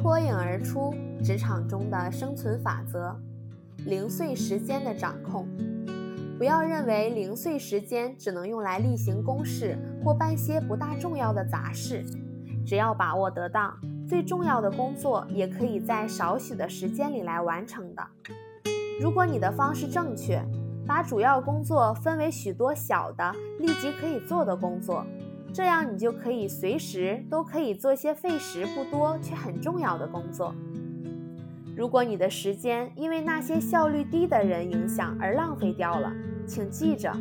脱颖而出职场中的生存法则：零碎时间的掌控。不要认为零碎时间只能用来例行公事或办些不大重要的杂事，只要把握得当，最重要的工作也可以在少许的时间里来完成的。如果你的方式正确，把主要工作分为许多小的、立即可以做的工作，这样你就可以随时都可以做些费时不多却很重要的工作。如果你的时间因为那些效率低的人影响而浪费掉了，请记着，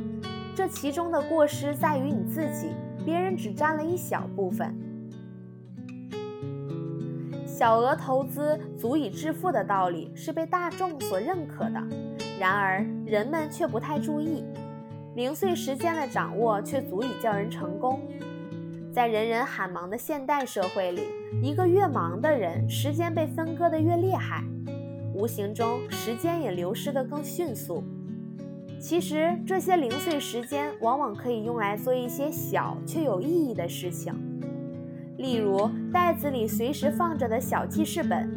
这其中的过失在于你自己，别人只占了一小部分。小额投资足以致富的道理是被大众所认可的，然而人们却不太注意。零碎时间的掌握却足以叫人成功。在人人喊忙的现代社会里，一个越忙的人，时间被分割得越厉害，无形中时间也流失得更迅速。其实，这些零碎时间往往可以用来做一些小却有意义的事情，例如袋子里随时放着的小记事本，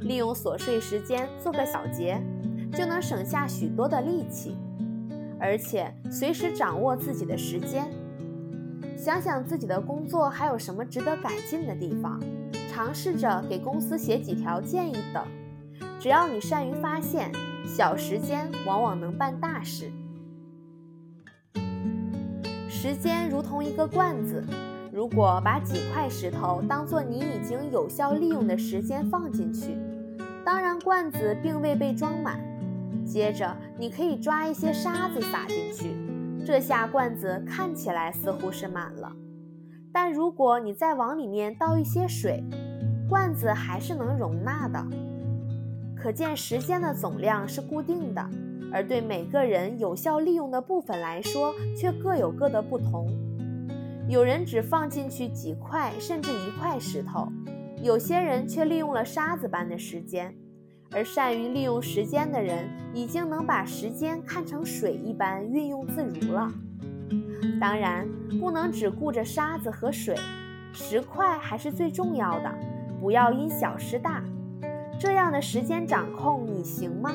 利用琐碎时间做个小结，就能省下许多的力气，而且随时掌握自己的时间。想想自己的工作还有什么值得改进的地方，尝试着给公司写几条建议等。只要你善于发现，小时间往往能办大事。时间如同一个罐子，如果把几块石头当做你已经有效利用的时间放进去，当然罐子并未被装满。接着，你可以抓一些沙子撒进去。这下罐子看起来似乎是满了，但如果你再往里面倒一些水，罐子还是能容纳的。可见时间的总量是固定的，而对每个人有效利用的部分来说，却各有各的不同。有人只放进去几块甚至一块石头，有些人却利用了沙子般的时间。而善于利用时间的人，已经能把时间看成水一般运用自如了。当然，不能只顾着沙子和水，石块还是最重要的。不要因小失大，这样的时间掌控你行吗？